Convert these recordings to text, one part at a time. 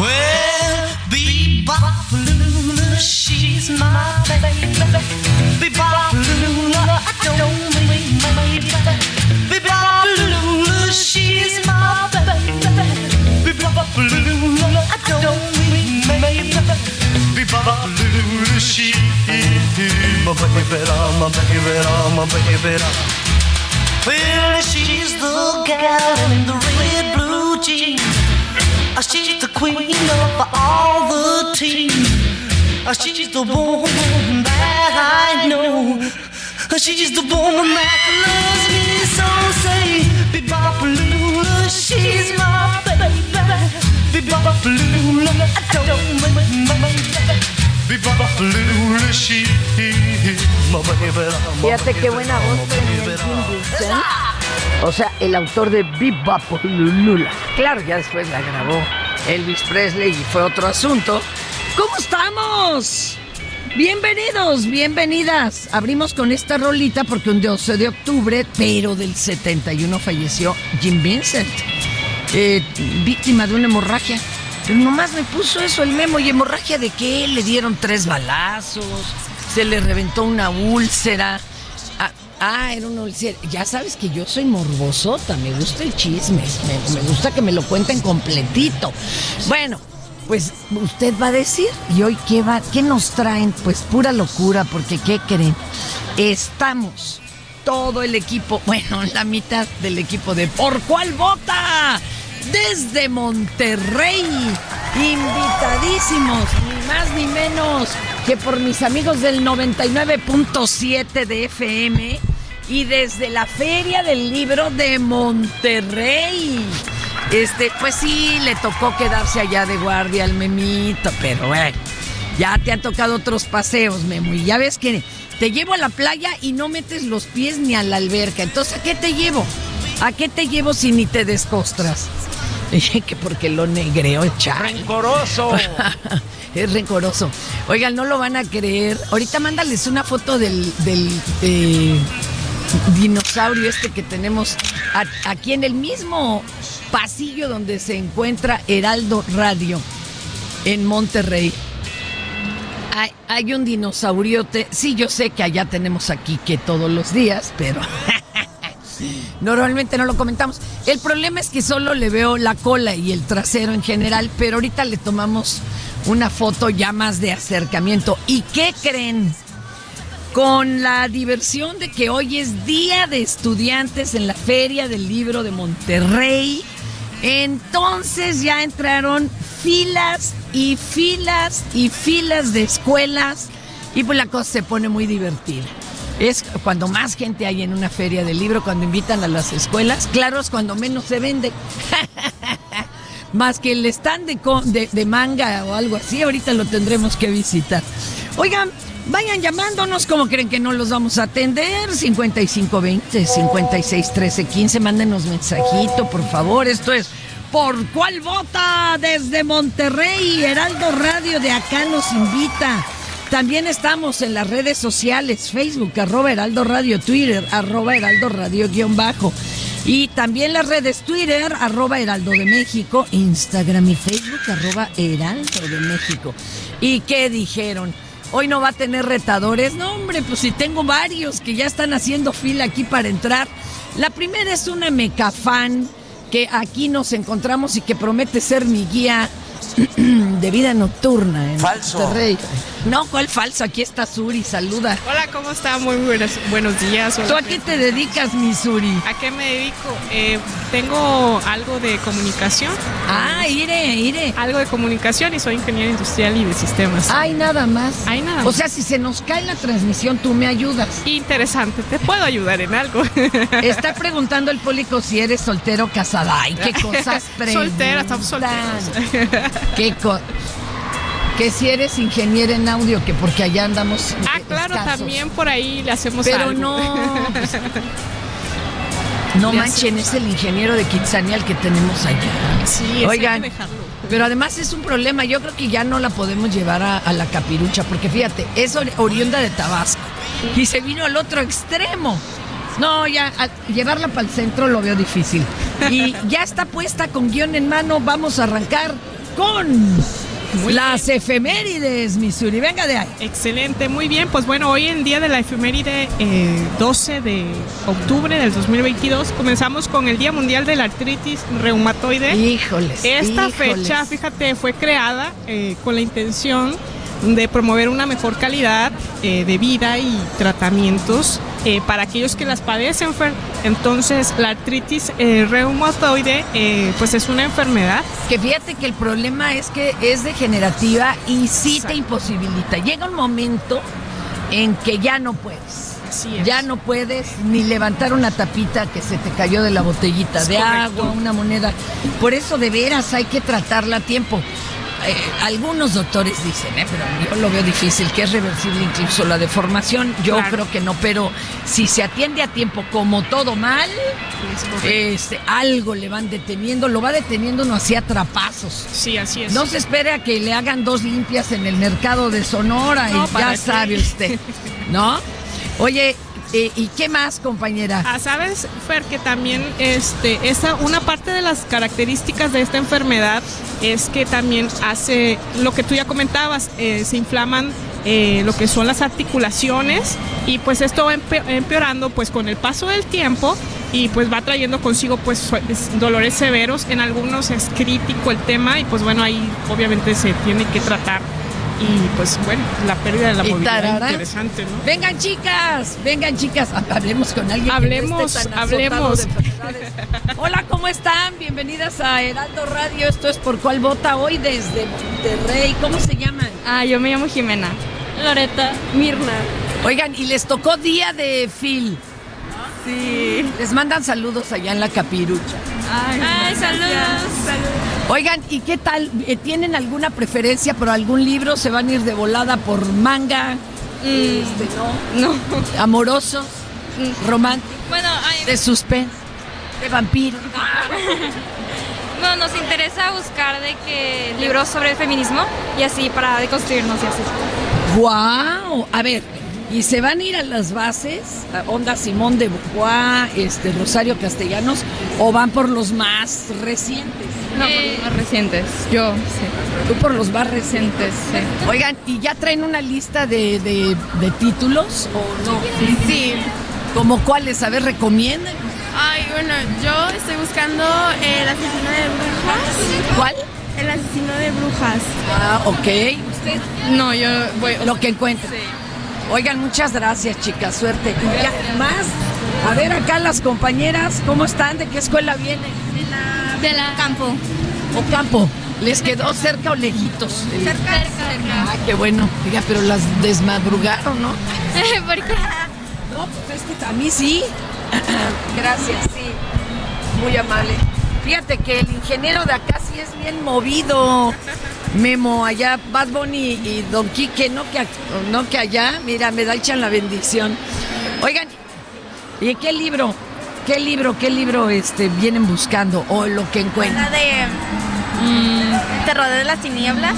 Well, bebop she's my baby. Bebop I don't mean. Bebop she's my baby. Bebop I don't mean. Bebop she's my baby, my baby, my baby. Well, she's the gal in the red blue jeans. She's the queen of all the team. She's the woman that I know. She's the woman that loves me so. Say, Bebopalula, she's my baby. Bebopalula, I don't mind my baby. Bebopalula, she's my baby. Fíjate qué buena voz tiene Jim Vincent. O sea, el autor de Bebop Lula. Claro, ya después la grabó Elvis Presley y fue otro asunto. ¿Cómo estamos? Bienvenidos, bienvenidas. Abrimos con esta rolita porque un 12 de octubre, pero del 71 falleció Jim Vincent, eh, víctima de una hemorragia. Pero nomás me puso eso el memo. ¿Y hemorragia de qué? Le dieron tres balazos, se le reventó una úlcera. Ah, era una úlcera. Ya sabes que yo soy morbosota, me gusta el chisme, me, me gusta que me lo cuenten completito. Bueno, pues usted va a decir, ¿y hoy qué, va, qué nos traen? Pues pura locura, porque ¿qué creen? Estamos, todo el equipo, bueno, la mitad del equipo de ¿Por cuál vota? Desde Monterrey, invitadísimos, ni más ni menos que por mis amigos del 99.7 de FM y desde la Feria del Libro de Monterrey. Este, pues sí, le tocó quedarse allá de guardia al memito, pero bueno, ya te han tocado otros paseos, Memo, y ya ves que te llevo a la playa y no metes los pies ni a la alberca. Entonces, ¿a qué te llevo? ¿A qué te llevo si ni te descostras? que porque lo negreo, chaval. ¡Rencoroso! es rencoroso. Oigan, no lo van a creer. Ahorita mándales una foto del, del eh, dinosaurio este que tenemos a- aquí en el mismo pasillo donde se encuentra Heraldo Radio en Monterrey. Hay, hay un dinosauriote. Sí, yo sé que allá tenemos aquí que todos los días, pero normalmente no lo comentamos. El problema es que solo le veo la cola y el trasero en general, pero ahorita le tomamos una foto ya más de acercamiento. ¿Y qué creen? Con la diversión de que hoy es Día de Estudiantes en la Feria del Libro de Monterrey, entonces ya entraron filas y filas y filas de escuelas y pues la cosa se pone muy divertida. Es cuando más gente hay en una feria del libro, cuando invitan a las escuelas, claro, es cuando menos se vende. más que el stand de, manga o algo así, ahorita lo tendremos que visitar. Oigan, vayan llamándonos, como creen que no los vamos a atender? 5520 5613 15, mándenos mensajito, por favor. Esto es ¿Por cuál vota? Desde Monterrey, Heraldo Radio de acá nos invita. También estamos en las redes sociales, Facebook, arroba Heraldo Radio, Twitter, arroba Heraldo Radio guion bajo. Y también las redes Twitter, arroba Heraldo de México, Instagram y Facebook, arroba Heraldo de México. ¿Y qué dijeron? Hoy no va a tener retadores. No, hombre, pues si tengo varios que ya están haciendo fila aquí para entrar. La primera es una mecafan que aquí nos encontramos y que promete ser mi guía de vida nocturna en Falso. Monterrey. No, ¿cuál falso? Aquí está Suri, saluda. Hola, ¿cómo está? Muy buenos, buenos días. Hola, ¿Tú a qué te dedicas, mi Suri? ¿A qué me dedico? Eh, tengo algo de comunicación, Ah, ire, ire. algo de comunicación y soy ingeniero industrial y de sistemas. Ay, nada más. Ay, nada O más. sea, si se nos cae la transmisión, tú me ayudas. Interesante, ¿te puedo ayudar en algo? Está preguntando el público si eres soltero o casada. Ay, qué cosas preguntan. Soltera, estamos solteros. Qué co- que si eres ingeniero en audio, que porque allá andamos. ah, claro, escasos. también por ahí le hacemos Pero algo. no. pues, no manchen, es el ingeniero de Kitsanial que tenemos allá. Sí, Oigan, hay que pero además es un problema. Yo creo que ya no la podemos llevar a, a la capirucha, porque fíjate, es ori- oriunda de Tabasco y se vino al otro extremo. No, ya a- llevarla para el centro lo veo difícil. Y ya está puesta con guion en mano. Vamos a arrancar con Muy las efemérides, Missouri. Venga de ahí. Excelente, muy bien. Pues bueno, hoy en día de la efeméride eh, 12 de octubre del 2022 comenzamos con el Día Mundial de la Artritis Reumatoide. Híjoles. Esta híjoles. fecha, fíjate, fue creada eh, con la intención de promover una mejor calidad eh, de vida y tratamientos eh, para aquellos que las padecen. Entonces, la artritis eh, reumatoide, eh, pues es una enfermedad. Que fíjate que el problema es que es degenerativa y sí te imposibilita. Llega un momento en que ya no puedes. Ya no puedes ni levantar una tapita que se te cayó de la botellita Es de correcto. agua, una moneda. Por eso de veras hay que tratarla a tiempo. Eh, algunos doctores dicen, eh, pero yo lo veo difícil, que es reversible incluso la deformación. Yo Claro. creo que no, pero si se atiende a tiempo como todo mal, este, algo le van deteniendo, lo va deteniendo uno así a trapazos. sí, así es. No se espere a que le hagan dos limpias en el mercado de Sonora No, y ¿para ya sabe usted, ¿no? Oye, eh, ¿y qué más, compañera? Ah, sabes, Fer, que también este, esa, una parte de las características de esta enfermedad es que también hace lo que tú ya comentabas, eh, se inflaman eh, lo que son las articulaciones y pues esto va empe- empeorando pues con el paso del tiempo y pues va trayendo consigo pues dolores severos, en algunos es crítico el tema y pues bueno ahí obviamente se tiene que tratar y pues bueno, la pérdida de la Y movilidad interesante, ¿no? Vengan chicas, vengan chicas, hablemos con alguien. que no Hablemos, esté tan hablemos. de enfermedades. Hola, ¿cómo están? Bienvenidas a Heraldo Radio. Esto es por cuál vota hoy desde Monterrey. ¿Cómo se llaman? Ah, yo me llamo Jimena. Loreta. Mirna. Oigan, y les tocó día de Phil. Sí. Les mandan saludos allá en la capirucha. Ay, saludos. Oigan, ¿y qué tal? Eh, ¿Tienen alguna preferencia por algún libro? ¿Se van a ir de volada por manga? Este, No. ¿no? ¿Amorosos? ¿Románticos? Bueno, ay, ¿De suspense? ¿De vampiros? no, nos interesa buscar de que libros sobre feminismo y así para deconstruirnos y así. ¡Guau! A ver, ¿y se van a ir a las bases? A Onda Simón de Beauvoir, este, Rosario Castellanos, o van por los más recientes? No, más recientes. Yo, sí. Tú por los más recientes. Sí. Oigan, ¿y ya traen una lista de, de- de títulos o no? Sí. ¿Como cuáles? A ver, recomiendan. Ay, bueno, yo estoy buscando el asesino de brujas. ¿Cuál? El asesino de brujas. Ah, ok. Usted No, yo voy. lo que encuentre. Oigan, muchas gracias, chicas. Suerte. Y ya, más. A ver acá las compañeras, ¿cómo están? ¿De qué escuela vienen? De la campo. ¿O campo? ¿Les quedó cerca o lejitos? Cerca. Ah, qué bueno. Diga, pero las desmadrugaron, ¿no? ¿Por qué? No, pues es que a mí sí. Gracias, sí. Muy amable. Fíjate que el ingeniero de acá sí es bien movido. Memo, allá Bad Bunny y Don Quique, no que, no que allá, mira, me da echan la bendición. Oigan, ¿y qué libro? ¿Qué libro, qué libro este, vienen buscando o lo que encuentran? La de mm, Terror de las Tinieblas.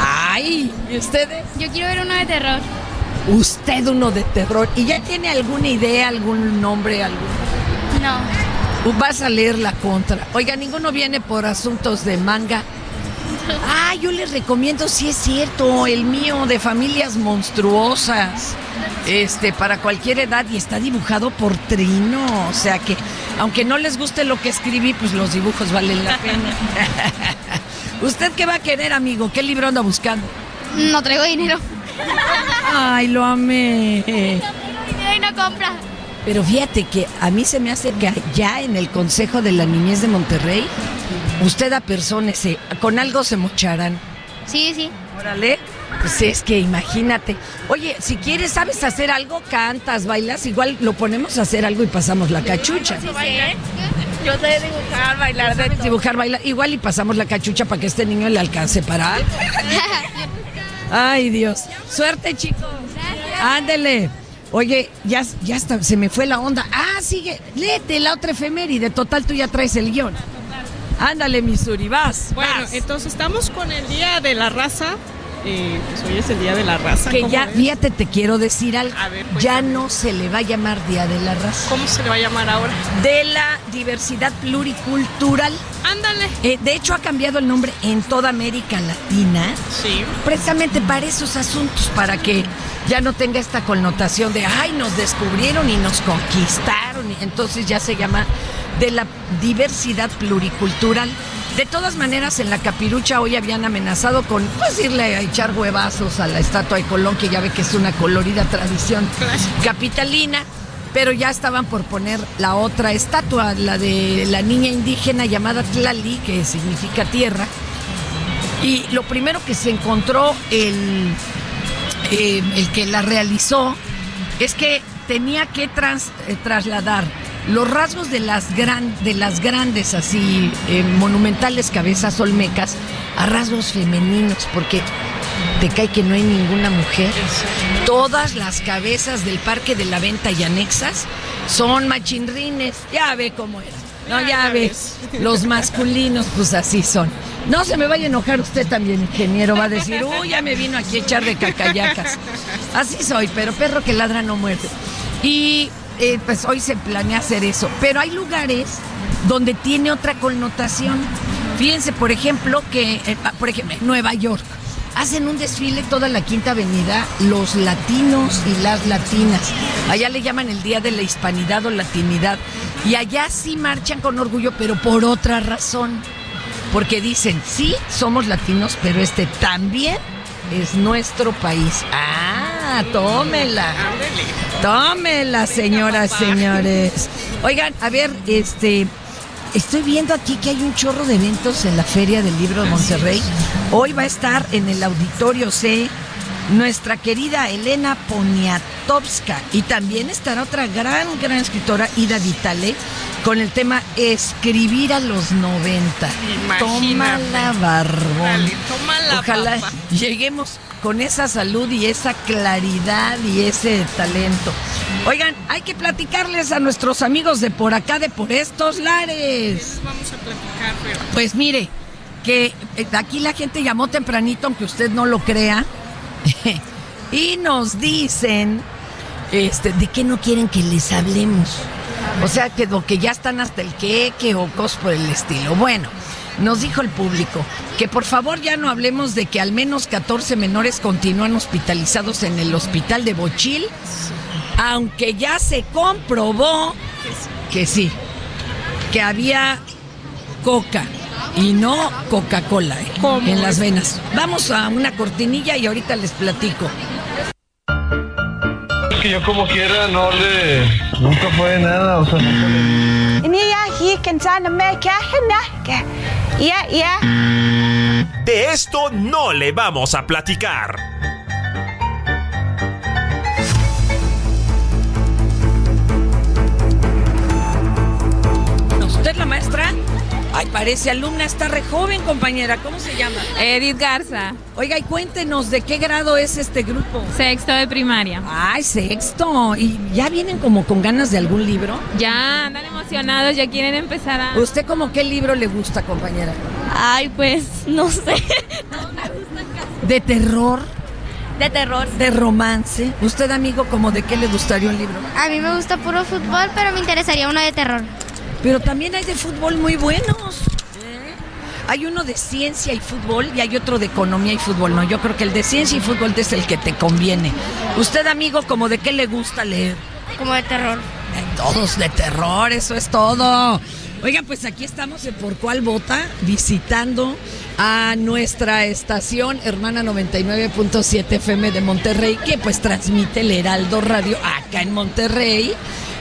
Ay, ¿y ustedes? Yo quiero ver uno de terror. Usted uno de terror. ¿Y ya tiene alguna idea, algún nombre, algún? No. Vas a leer la contra. Oiga, ninguno viene por asuntos de manga. Ah, yo les recomiendo, sí es cierto, el mío de familias monstruosas. Este, para cualquier edad y está dibujado por Trino. O sea que, aunque no les guste lo que escribí, pues los dibujos valen la pena. ¿Usted qué va a querer, amigo? ¿Qué libro anda buscando? No traigo dinero. Ay, lo amé. Dinero y no compra. Pero fíjate que a mí se me hace que ya en el Consejo de la Niñez de Monterrey, usted apersónese, con algo se mocharán. Sí, sí. Órale. Pues es que imagínate. Oye, si quieres, ¿sabes hacer algo? Cantas, bailas, igual lo ponemos a hacer algo y pasamos la cachucha. Yo sé dibujar, bailar de ¿Sabes dibujar, bailar? Igual y pasamos la cachucha para que este niño le alcance para algo. Ay, Dios. Suerte, chicos. Ándele. Oye, ya, ya está, se me fue la onda. Ah, sigue. Léete la otra efeméride. Total, tú ya traes el guion. Ándale, Missouri, vas. Bueno, vas. entonces estamos con el Día de la Raza. Eh, pues hoy es el Día de la Raza. que ¿cómo ya, ves? fíjate, te quiero decir algo. A ver, cuéntame. ya no se le va a llamar Día de la Raza. ¿Cómo se le va a llamar ahora? De la diversidad pluricultural. Ándale. Eh, de hecho, ha cambiado el nombre en toda América Latina. Sí. precisamente para esos asuntos, para que ya no tenga esta connotación de, ay, nos descubrieron y nos conquistaron, y entonces ya se llama de la diversidad pluricultural. De todas maneras, en la capirucha hoy habían amenazado con pues, irle a echar huevazos a la estatua de Colón, que ya ve que es una colorida tradición capitalina, pero ya estaban por poner la otra estatua, la de la niña indígena llamada Tlali, que significa tierra. Y lo primero que se encontró el, eh, el que la realizó es que tenía que eh, trasladar los rasgos de las, gran, de las grandes, así, eh, monumentales cabezas olmecas a rasgos femeninos, porque te cae que no hay ninguna mujer. Todas las cabezas del Parque de la Venta y anexas son machinrines. Ya ve cómo era. No, Ya, ves. Los masculinos, pues así son. No se me vaya a enojar usted también, ingeniero. Va a decir, uy, ya me vino aquí a echar de cacayacas. Así soy, pero perro que ladra no muerde. Y eh, pues hoy se planea hacer eso. Pero hay lugares donde tiene otra connotación. Fíjense, por ejemplo, que, eh, por ejemplo, Nueva York. Hacen un desfile toda la Quinta Avenida los latinos y las latinas. Allá le llaman el Día de la Hispanidad o Latinidad. Y allá sí marchan con orgullo, pero por otra razón. Porque dicen, sí, somos latinos, pero este también es nuestro país. Ah, tómela. Tómela, señoras, señores. Oigan, a ver, este, estoy viendo aquí que hay un chorro de eventos en la Feria del Libro de Monterrey. Hoy va a estar en el Auditorio C nuestra querida Elena Poniatowska y también estará otra gran, gran escritora, Ida Vitale, con el tema Escribir a los 90. Toma la barbón. Dale, toma la Ojalá lleguemos con esa salud y esa claridad y ese talento. Oigan, hay que platicarles a nuestros amigos de por acá, de por estos lares. Vamos a platicar, pero. Pues mire, que eh, aquí la gente llamó tempranito, aunque usted no lo crea, y nos dicen este, de qué no quieren que les hablemos. O sea, que, lo que ya están hasta el queque o cosas por el estilo. Bueno, nos dijo el público que por favor ya no hablemos de que al menos 14 menores continúan hospitalizados en el hospital de Bochil, aunque ya se comprobó que sí, que había coca y no Coca-Cola ¿eh? ¿Cómo en las venas. Vamos a una cortinilla y ahorita les platico. Que yo como quiera no le... Nunca fue nada, o sea, nunca le... De esto no le vamos a platicar. Ay, parece alumna, está re joven, compañera. ¿Cómo se llama? Edith Garza, Oiga, y cuéntenos de qué grado es este grupo. sexto de primaria. Ay, sexto. ¿Y ya vienen como con ganas de algún libro? Ya andan emocionados, ya quieren empezar a... ¿Usted como qué libro le gusta, compañera? Ay, pues no sé. ¿De terror? De terror. ¿De romance? ¿Usted, amigo, como de qué le gustaría un libro? A mí me gusta puro fútbol, pero me interesaría uno de terror. Pero también hay de fútbol muy buenos. Hay uno de ciencia y fútbol y hay otro de economía y fútbol. No, yo creo que el de ciencia y fútbol es el que te conviene. Usted, amigo, como de qué le gusta leer? Como de terror. Todos de terror, eso es todo. Oiga, pues aquí estamos en Por Cuál Vota, visitando a nuestra estación hermana 99.7 FM de Monterrey, que pues transmite el Heraldo Radio acá en Monterrey.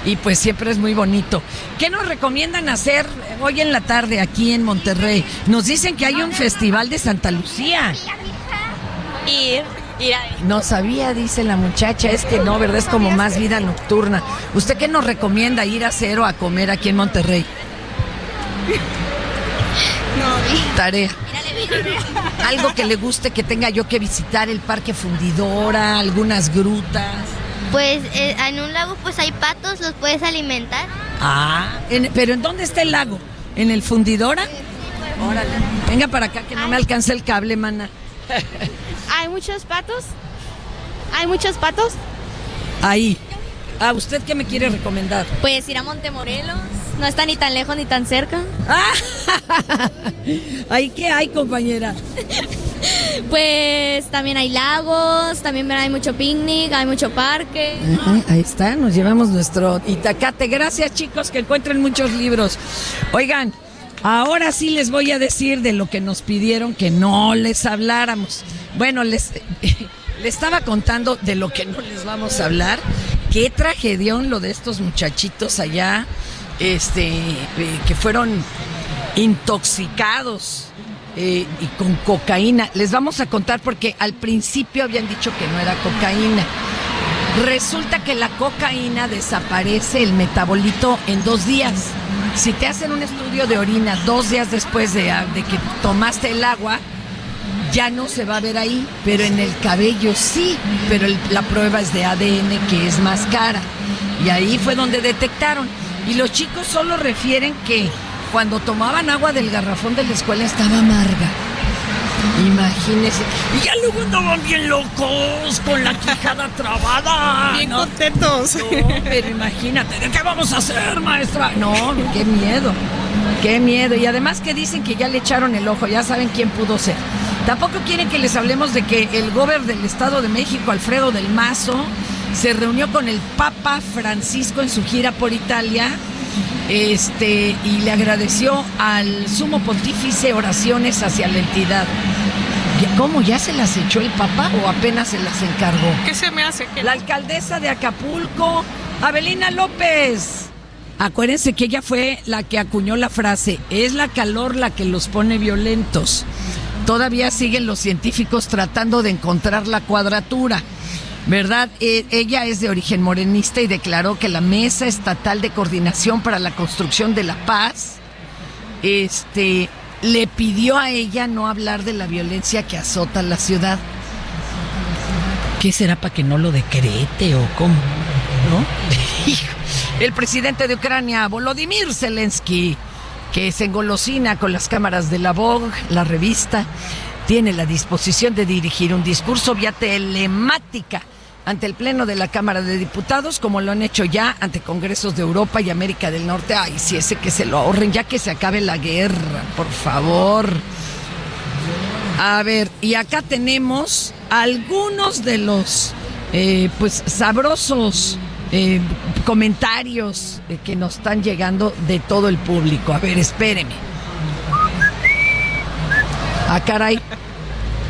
Y pues siempre es muy bonito. ¿Qué nos recomiendan hacer hoy en la tarde aquí en Monterrey? Nos dicen que hay un festival de Santa Lucía. Ir, ir a No sabía, dice la muchacha, es que no, ¿verdad? Es como más vida nocturna. ¿Usted qué nos recomienda ir a hacer o a comer aquí en Monterrey? Tarea. Algo que le guste que tenga yo que visitar el Parque Fundidora, algunas grutas. Pues eh, en un lago pues hay patos, los puedes alimentar. Ah, en- pero ¿en dónde está el lago? ¿En el Fundidora? Órale. Venga para acá que no me alcanza el cable, mana. Hay muchos patos. Hay muchos patos. Ahí. ¿A usted qué me quiere recomendar? Puedes ir a Montemorelos. No está ni tan lejos ni tan cerca. ¿Ahí qué hay, compañera? Pues también hay lagos, también hay mucho picnic, hay mucho parque. Ahí está, nos llevamos nuestro Itacate. Gracias, chicos, que encuentren muchos libros. Oigan, ahora sí les voy a decir de lo que nos pidieron que no les habláramos. Bueno, les, les estaba contando de lo que no les vamos a hablar. Qué tragedión lo de estos muchachitos allá, este, eh, que fueron intoxicados eh, y con cocaína. Les vamos a contar porque al principio habían dicho que no era cocaína. Resulta que la cocaína desaparece el metabolito en dos días. Si te hacen un estudio de orina dos días después de, de que tomaste el agua, ya no se va a ver ahí, pero en el cabello sí, pero el- la prueba es de ADN que es más cara. Y ahí fue donde detectaron. Y los chicos solo refieren que cuando tomaban agua del garrafón de la escuela estaba amarga. Imagínense. Y ya luego andaban bien locos, con la quijada trabada. Bien ¿no? contentos. No, pero imagínate, ¿de qué vamos a hacer, maestra? No, qué miedo, qué miedo. Y además que dicen que ya le echaron el ojo, ya saben quién pudo ser. Tampoco quieren que les hablemos de que el gobernador del Estado de México, Alfredo del Mazo, se reunió con el Papa Francisco en su gira por Italia. Este, y le agradeció al sumo pontífice oraciones hacia la entidad. ¿Ya- ¿Cómo? ¿Ya se las echó el Papa o apenas se las encargó? ¿Qué se me hace? La alcaldesa de Acapulco, Abelina López. Acuérdense que ella fue la que acuñó la frase, es la calor la que los pone violentos. Todavía siguen los científicos tratando de encontrar la cuadratura. ¿Verdad? Eh, ella es de origen morenista y declaró que la Mesa Estatal de Coordinación para la Construcción de la Paz este, le pidió a ella no hablar de la violencia que azota la ciudad. ¿Qué será para que no lo decrete o cómo? ¿No? Hijo. El presidente de Ucrania, Volodymyr Zelensky, que se engolosina con las cámaras de la Vogue, la revista, tiene la disposición de dirigir un discurso vía telemática ante el Pleno de la Cámara de Diputados, como lo han hecho ya ante congresos de Europa y América del Norte. Ay, si ese que se lo ahorren, ya que se acabe la guerra, por favor. A ver, y acá tenemos algunos de los eh, pues sabrosos eh, comentarios eh, que nos están llegando de todo el público. A ver, espéreme. Ah, caray.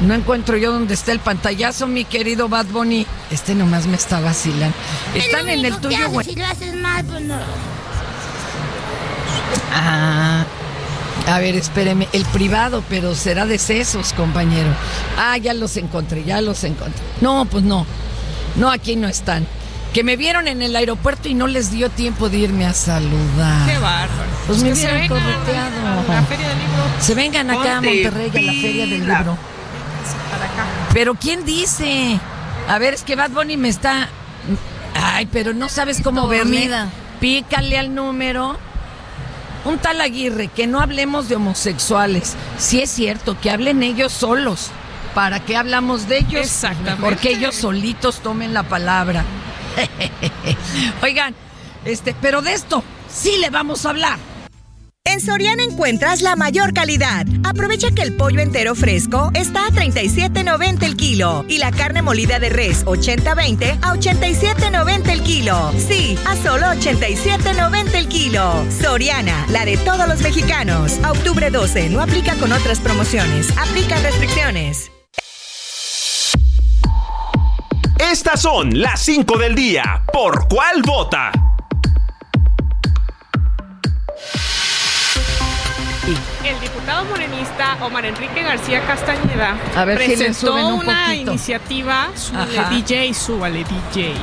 No encuentro yo dónde está el pantallazo, mi querido Bad Bunny. Este nomás me está vacilando. Están en el tuyo, güey. Si lo haces mal, pues no. Ah, a ver, espéreme, el privado, pero será de sesos, compañero. Ah, ya los encontré, ya los encontré. No, pues no. No, aquí no están. Que me vieron en el aeropuerto y no les dio tiempo de irme a saludar. Qué bárbaro. Pues me vengan correteado. a la Feria del Libro. Se vengan acá a Monterrey a la Feria del. Libro. Pero ¿quién dice? A ver, es que Bad Bunny me está... Ay, pero no sabes cómo verme. Pícale al número. Un tal Aguirre, que no hablemos de homosexuales. Sí es cierto, que hablen ellos solos. ¿Para qué hablamos de ellos? Exactamente. Porque ellos solitos tomen la palabra. Oigan, este, pero de esto sí le vamos a hablar. En Soriana encuentras la mayor calidad. Aprovecha que el pollo entero fresco está a 37.90 el kilo y la carne molida de res 80-20 a 87.90 el kilo. Sí, a solo 87.90 el kilo. Soriana, la de todos los mexicanos. Octubre 12, no aplica con otras promociones. Aplican restricciones. Estas son las 5 del día. ¿Por cuál vota? El diputado morenista Omar Enrique García Castañeda A ver si le presentó suben un una poquito. iniciativa, súbale Ajá. DJ, súbale DJ,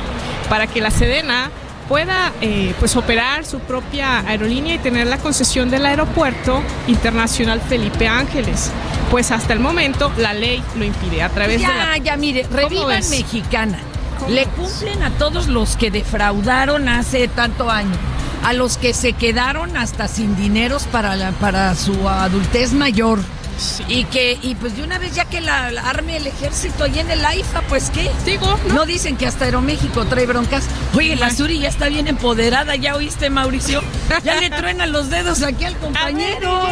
para que la Sedena pueda eh, pues operar su propia aerolínea y tener la concesión del aeropuerto internacional Felipe Ángeles. Pues hasta el momento la ley lo impide a través de la ya, mire, revivan mexicana. ¿Cómo Le ves? cumplen a todos los que defraudaron hace tanto año, a los que se quedaron hasta sin dineros para, la- para su adultez mayor. Y que, y pues de una vez ya que la, la arme el ejército ahí en el AIFA, pues qué. Digo, ¿no? dicen que hasta Aeroméxico trae broncas. Oye, la Suri ya está bien empoderada, ¿ya oíste, Mauricio? Ya le truenan los dedos aquí al compañero.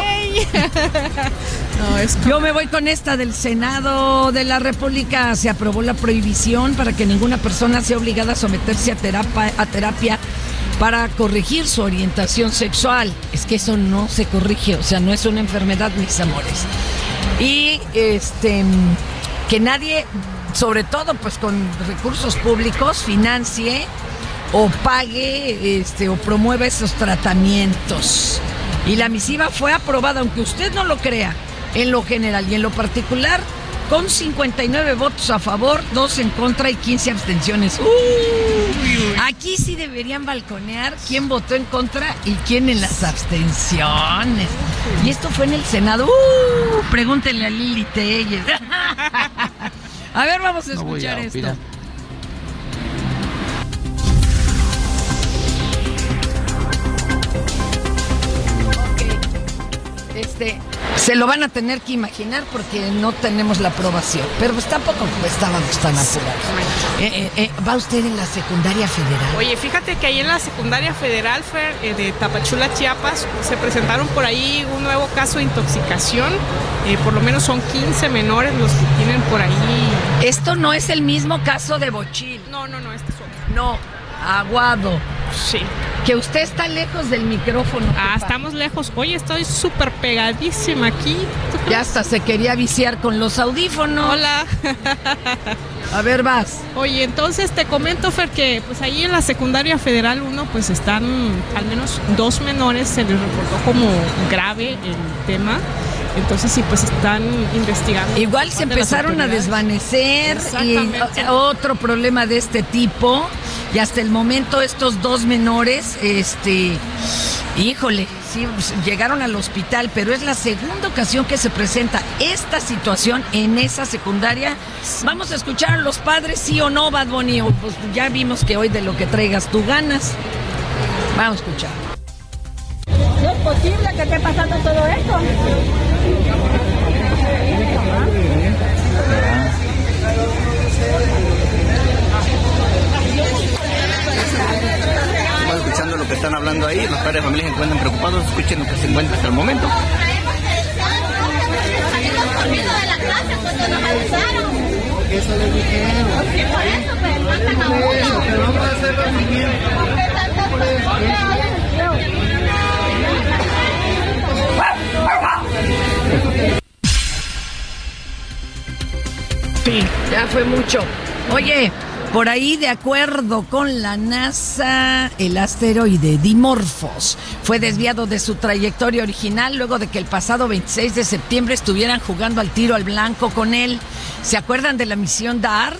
No, es Yo me voy con esta del Senado de la República. Se aprobó la prohibición para que ninguna persona sea obligada a someterse a terapia, a terapia para corregir su orientación sexual. Es que eso no se corrige, o sea, no es una enfermedad, mis amores. Y este que nadie, sobre todo pues con recursos públicos, financie o pague este o promueva esos tratamientos. Y la misiva fue aprobada, aunque usted no lo crea, en lo general y en lo particular, con 59 votos a favor, 2 en contra y 15 abstenciones. Uy, aquí sí deberían balconear quién votó en contra y quién en las abstenciones. Y esto fue en el Senado. Uh, pregúntenle a Lili Telles. a ver, vamos a No voy a escuchar esto. Este, se lo van a tener que imaginar porque no tenemos la aprobación. Pero pues tampoco estábamos tan apurados. Eh, eh, eh, ¿Va usted en la secundaria federal? Oye, fíjate que ahí en la secundaria federal Fer, eh, de Tapachula, Chiapas, se presentaron por ahí un nuevo caso de intoxicación. Eh, por lo menos son 15 menores los que tienen por ahí. Esto no es el mismo caso de Bochil. No, no, no, este es otro. No, Aguado. Sí. Que usted está lejos del micrófono. Ah, estamos lejos. Oye, estoy súper pegadísima aquí. ¿Tú Ya hasta se quería viciar con los audífonos. Hola. A ver, vas. Oye, entonces te comento, Fer, que pues ahí en la secundaria federal 1 pues están al menos dos menores, se les reportó como grave el tema. Entonces sí, pues están investigando. Igual se empezaron a desvanecer y otro problema de este tipo. Y hasta el momento estos dos menores, este, híjole, sí, pues, llegaron al hospital, pero es la segunda ocasión que se presenta esta situación en esa secundaria. Vamos a escuchar a los padres, sí o no, Bad Bunny. Pues ya vimos que hoy de lo que traigas tú ganas. Vamos a escuchar. No es posible que esté pasando todo esto. Estamos escuchando lo que están hablando ahí, los padres de familia se encuentran preocupados, escuchen lo que se encuentra hasta el momento. Sí, ya fue mucho. Oye, por ahí, de acuerdo con la NASA, el asteroide Dimorphos fue desviado de su trayectoria original luego de que el pasado 26 de septiembre estuvieran jugando al tiro al blanco con él. ¿Se acuerdan de la misión DART?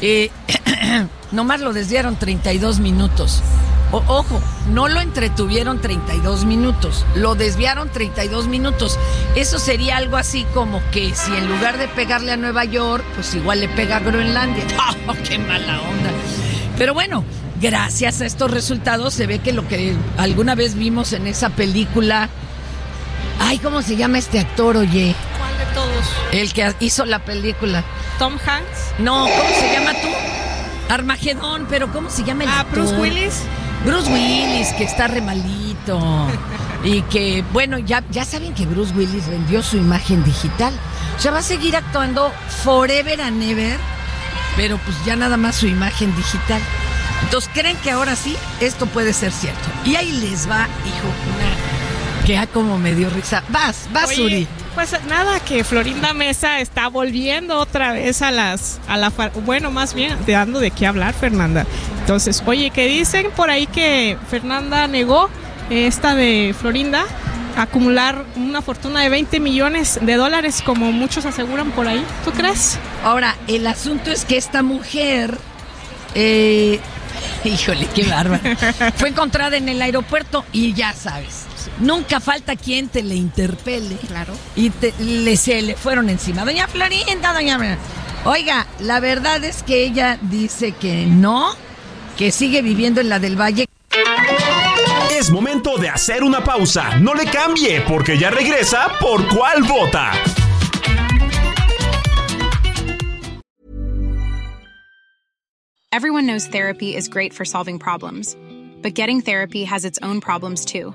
Eh, nomás lo desviaron 32 minutos. O- ojo, no lo entretuvieron 32 minutos, lo desviaron 32 minutos. Eso sería algo así como que si en lugar de pegarle a Nueva York, pues igual le pega a Groenlandia. ¡Oh, qué mala onda! Pero bueno, gracias a estos resultados se ve que lo que alguna vez vimos en esa película... Ay, ¿cómo se llama este actor, oye? ¿Cuál de todos? El que hizo la película. Tom Hanks. No, ¿cómo se llama tú? Armagedón, pero ¿cómo se llama el Ah, actor? Bruce Willis. Bruce Willis, que está re malito. Y que, bueno, ya, ya saben que Bruce Willis vendió su imagen digital. O sea, va a seguir actuando forever and ever, pero pues ya nada más su imagen digital. Entonces, ¿creen que ahora sí esto puede ser cierto? Y ahí les va, hijo, una que ha como me dio risa. Vas, vas, Oye, Uri. Pues nada, que Florinda Mesa está volviendo otra vez a las, a la, bueno, más bien, dando de qué hablar, Fernanda. Entonces, oye, que dicen por ahí que Fernanda negó eh, esta de Florinda acumular una fortuna de 20 millones de dólares, como muchos aseguran por ahí. ¿Tú crees? Ahora, el asunto es que esta mujer, eh, híjole, qué bárbaro, fue encontrada en el aeropuerto y ya sabes, nunca falta quien te le interpele. Claro. Y te- le, se le fueron encima. Doña Florinda, doña Florinda. Oiga, la verdad es que ella dice que no, que sigue viviendo en la del Valle. Es momento de hacer una pausa. No le cambie, porque ya regresa por cuál vota. Everyone knows therapy is great for solving problems, but getting therapy has its own problems too,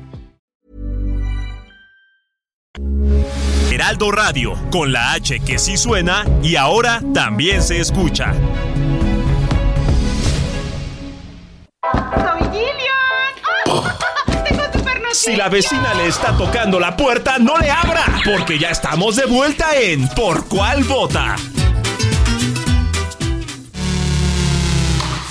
Heraldo Radio, con la H que sí suena y ahora también se escucha. ¡Soy Gillian! ¡Tengo! Si la vecina le está tocando la puerta, no le abra, porque ya estamos de vuelta en Por cuál vota.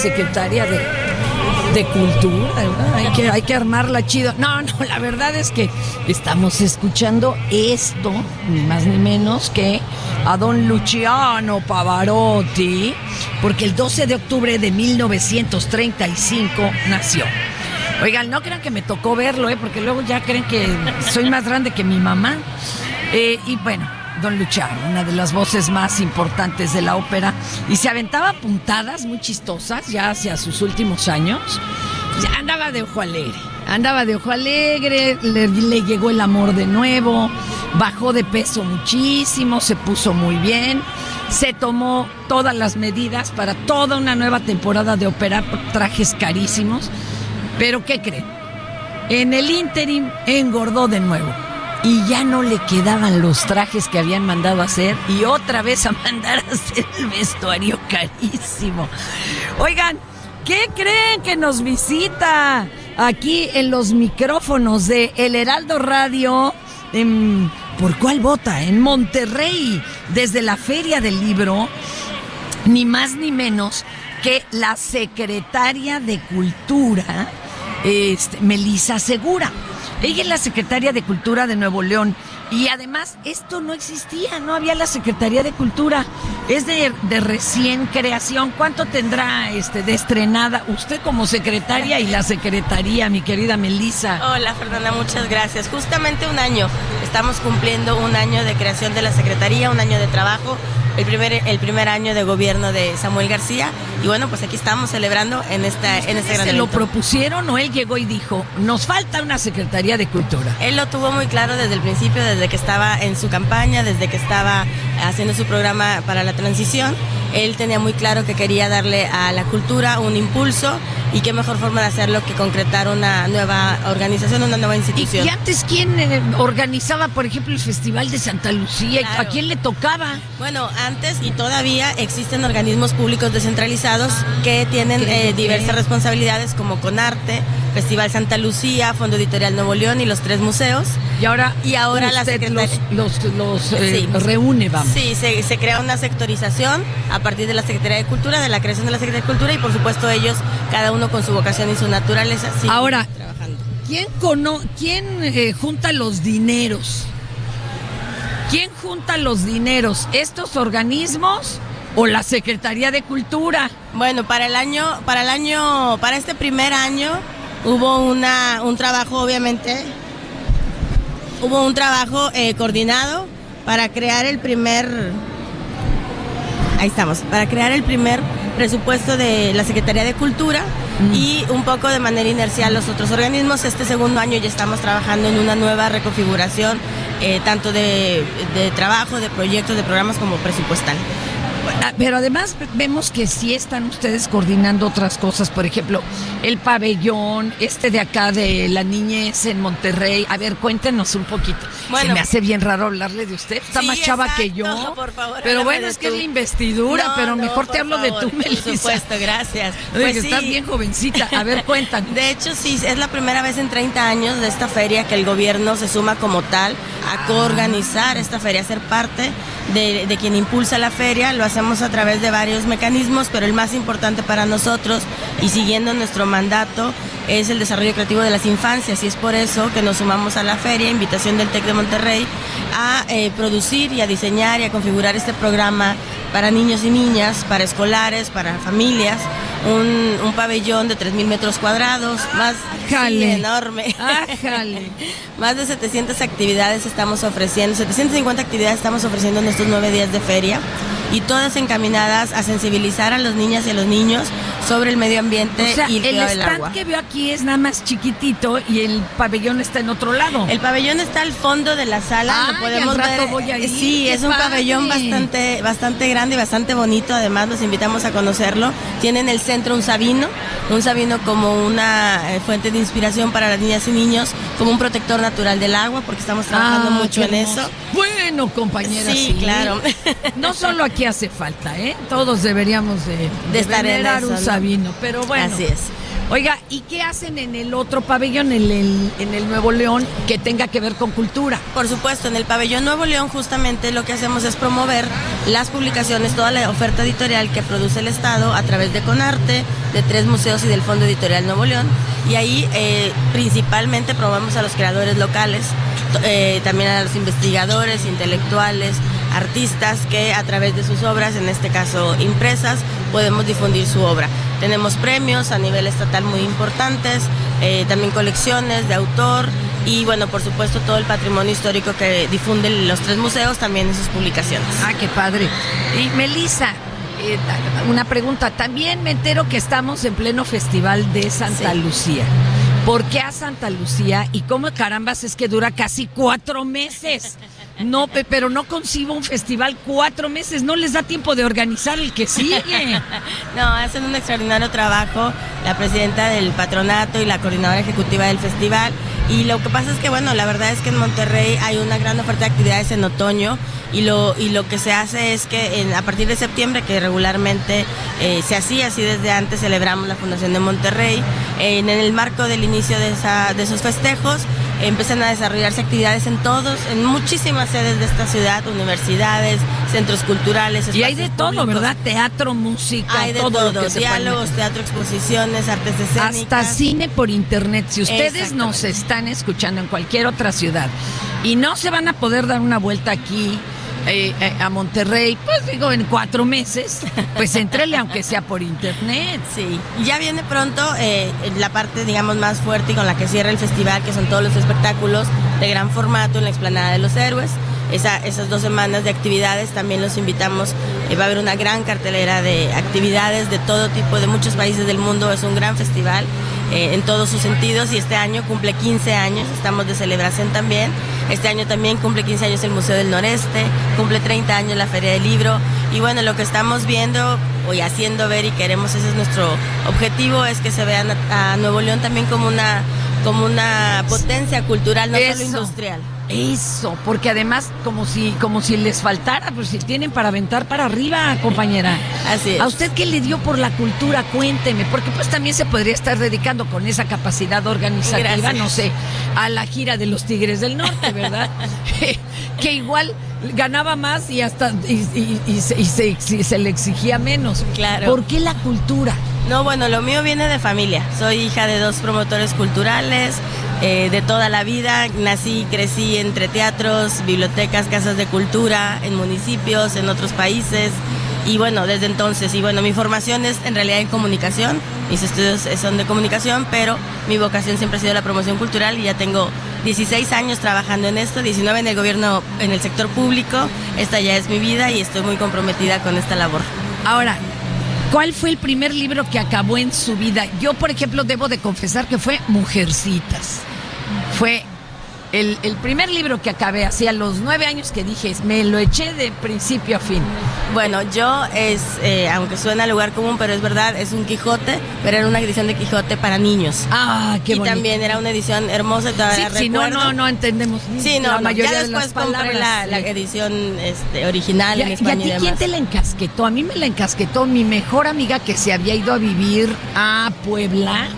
Secretaria de, de Cultura, ¿verdad? Hay que, hay que armarla chido. No, no, la verdad es que estamos escuchando esto, ni más ni menos que a don Luciano Pavarotti, porque el 12 de octubre de 1935 nació. Oigan, no crean que me tocó verlo, ¿eh? porque luego ya creen que soy más grande que mi mamá. Eh, y bueno, don Luciano, una de las voces más importantes de la ópera, y se aventaba puntadas muy chistosas ya hacia sus últimos años. Andaba de ojo alegre, andaba de ojo alegre, le, le llegó el amor de nuevo, bajó de peso muchísimo, se puso muy bien, se tomó todas las medidas para toda una nueva temporada de ópera, trajes carísimos. Pero ¿qué creen? En el interim engordó de nuevo y ya no le quedaban los trajes que habían mandado hacer y otra vez a mandar a hacer el vestuario carísimo. Oigan, ¿qué creen que nos visita aquí en los micrófonos de El Heraldo Radio? en- ¿Por cuál vota? En Monterrey, desde la Feria del Libro ni más ni menos que la secretaria de Cultura, este, Melissa Segura. Ella es la secretaria de Cultura de Nuevo León. Y además, esto no existía, no había la Secretaría de Cultura. Es de, recién creación. ¿Cuánto tendrá este, de estrenada usted como secretaria y la secretaría, mi querida Melissa? Hola Fernanda, muchas gracias. Justamente un año. estamos cumpliendo un año de creación de la Secretaría, un año de trabajo, el primer, el primer año de gobierno de Samuel García. Y bueno, pues aquí estamos celebrando en, esta, en este gran ¿Se lo evento. propusieron o él llegó y dijo, nos falta una Secretaría de Cultura? Él lo tuvo muy claro desde el principio, desde que estaba en su campaña, desde que estaba haciendo su programa para la transición. Él tenía muy claro que quería darle a la cultura un impulso y qué mejor forma de hacerlo que concretar una nueva organización, una nueva institución. ¿Y antes quién eh, organizaba, por ejemplo, el Festival de Santa Lucía? ¿A quién le tocaba? Bueno, antes y todavía existen organismos públicos descentralizados que tienen eh, diversas responsabilidades como Conarte, Festival Santa Lucía, Fondo Editorial Nuevo León y los tres museos. Y ahora, y ahora la los, los, los, eh, Sí. reúne, vamos. Sí, se, se crea una sectorización a partir de la Secretaría de Cultura, de la creación de la Secretaría de Cultura y por supuesto ellos, cada uno con su vocación y su naturaleza. Ahora, trabajando. ¿quién, cono quién eh, junta los dineros? ¿Quién junta los dineros? ¿Estos organismos o la Secretaría de Cultura? Bueno, para el año, para el año, para este primer año hubo una, un trabajo, obviamente, hubo un trabajo eh, coordinado para crear el primer, ahí estamos, para crear el primer presupuesto de la Secretaría de Cultura y un poco de manera inercial los otros organismos. Este segundo año ya estamos trabajando en una nueva reconfiguración, eh, tanto de, de trabajo, de proyectos, de programas como presupuestal. Ah, Pero además vemos que sí están ustedes coordinando otras cosas, por ejemplo, el pabellón, este de acá de la niñez en Monterrey. A ver, cuéntenos un poquito. Bueno. Se me hace bien raro hablarle de usted, está Sí, más chava que yo. por favor, pero bueno, es que es la investidura, No, pero no, mejor te hablo de tú, Melissa. Por supuesto, gracias. Oye, Pues estás bien jovencita. A ver, cuéntanos. De hecho, sí, es la primera vez en 30 años de esta feria que el gobierno se suma como tal a coorganizar esta feria, a ser parte de, de quien impulsa la feria. Lo hacemos a través de varios mecanismos, pero el más importante para nosotros y siguiendo nuestro mandato es el desarrollo creativo de las infancias. Y es por eso que nos sumamos a la feria, invitación del TEC de Monterrey, a eh, producir y a diseñar y a configurar este programa para niños y niñas, para escolares, para familias, un, un pabellón de 3.000 metros cuadrados, más sí, enorme. Ájale. más de 700 actividades estamos ofreciendo, 750 actividades estamos ofreciendo en estos nueve días de feria y todas encaminadas a sensibilizar a las niñas y a los niños sobre el medio ambiente O sea, y el el stand agua. que veo aquí es nada más chiquitito y el pabellón está en otro lado. El pabellón está al fondo de la sala, Ay, lo podemos al rato ver. voy a ir, Sí, es un padre. pabellón bastante, bastante grande y bastante bonito. Además, los invitamos a conocerlo. Tiene en el centro un sabino, un sabino como una eh, fuente de inspiración para las niñas y niños, como un protector natural del agua, porque estamos trabajando Ah, mucho en eso. Bueno, compañera. Sí, claro. No solo aquí hace falta, ¿eh? Todos deberíamos de, De estar en eso, un ¿no? sabino, pero bueno. Así es. Oiga, ¿y qué hacen en el otro pabellón, en el, en el Nuevo León, que tenga que ver con cultura? Por supuesto, en el pabellón Nuevo León justamente lo que hacemos es promover las publicaciones, toda la oferta editorial que produce el Estado a través de Conarte, de tres museos y del Fondo Editorial Nuevo León. Y ahí eh, principalmente promovemos a los creadores locales, eh, también a los investigadores, intelectuales, artistas que a través de sus obras, en este caso impresas, podemos difundir su obra. Tenemos premios a nivel estatal muy importantes, eh, también colecciones de autor y bueno, por supuesto todo el patrimonio histórico que difunden los tres museos también en sus publicaciones. Ah, qué padre. Y Melissa, eh, una pregunta. También me entero que estamos en pleno festival de Santa Sí. Lucía. ¿Por qué a Santa Lucía? ¿Y cómo carambas es que dura casi cuatro meses? No, pe- pero no concibo un festival cuatro meses. No les da tiempo de organizar el que sigue. No, hacen un extraordinario trabajo la presidenta del patronato y la coordinadora ejecutiva del festival. Y lo que pasa es que, bueno, la verdad es que en Monterrey hay una gran oferta de actividades en otoño y lo, y lo que se hace es que en- a partir de septiembre, que regularmente eh, se hacía así desde antes, celebramos la Fundación de Monterrey, en el marco del inicio de, esa, de esos festejos, empiezan a desarrollarse actividades en todos, en muchísimas sedes de esta ciudad, universidades, centros culturales. Y hay de todo, públicos. ¿verdad? Teatro, música, Hay de todo, todo, lo que se pueda diálogos, teatro, exposiciones, artes escénicas. Hasta cine por internet. Si ustedes nos están escuchando en cualquier otra ciudad y no se van a poder dar una vuelta aquí eh, eh, a Monterrey, pues digo, en cuatro meses, pues entrele aunque sea por internet. Sí, ya viene pronto eh, la parte, digamos, más fuerte y con la que cierra el festival, que son todos los espectáculos de gran formato en la explanada de los héroes. Esa- esas dos semanas de actividades también los invitamos. eh, va a haber una gran cartelera de actividades de todo tipo, de muchos países del mundo. Es un gran festival eh, en todos sus sentidos y este año cumple 15 años, estamos de celebración también. Este año también cumple 15 años el Museo del Noreste, cumple 30 años la Feria del Libro y bueno, lo que estamos viendo y haciendo ver y queremos, ese es nuestro objetivo, es que se vean a, a Nuevo León también como una, como una potencia cultural, no Eso. solo industrial. Eso, porque además como si como si les faltara, pues si tienen para aventar para arriba, compañera. Así es. ¿A usted qué le dio por la cultura? Cuénteme, porque pues también se podría estar dedicando con esa capacidad organizativa, Gracias. no sé, a la gira de los Tigres del Norte, ¿verdad? que igual ganaba más y hasta y, y- y se, y se- y se le exigía menos. Claro. ¿Por qué la cultura? No, bueno, lo mío viene de familia. Soy hija de dos promotores culturales eh, de toda la vida. Nací, crecí entre teatros, bibliotecas, casas de cultura, en municipios, en otros países. Y bueno, desde entonces, y bueno, mi formación es en realidad en comunicación. Mis estudios son de comunicación, pero mi vocación siempre ha sido la promoción cultural y ya tengo 16 años trabajando en esto, 19 en el gobierno, en el sector público. Esta ya es mi vida y estoy muy comprometida con esta labor. Ahora, ¿cuál fue el primer libro que acabó en su vida? Yo, por ejemplo, debo de confesar que fue Mujercitas. Fue el, el primer libro que acabé, hacía los nueve años que dije, me lo eché de principio a fin. Bueno, yo es, eh, aunque suena lugar común, pero es verdad, es un Quijote, pero era una edición de Quijote para niños. Ah, qué Y bonito. también era una edición hermosa, y Sí, si no, no, no entendemos Sí, no, la no, mayoría ya de las después compré palabras. la, edición este, original ¿Y, en a- y a y, ti quién te la encasquetó? A mí me la encasquetó mi mejor amiga que se había ido a vivir a Puebla,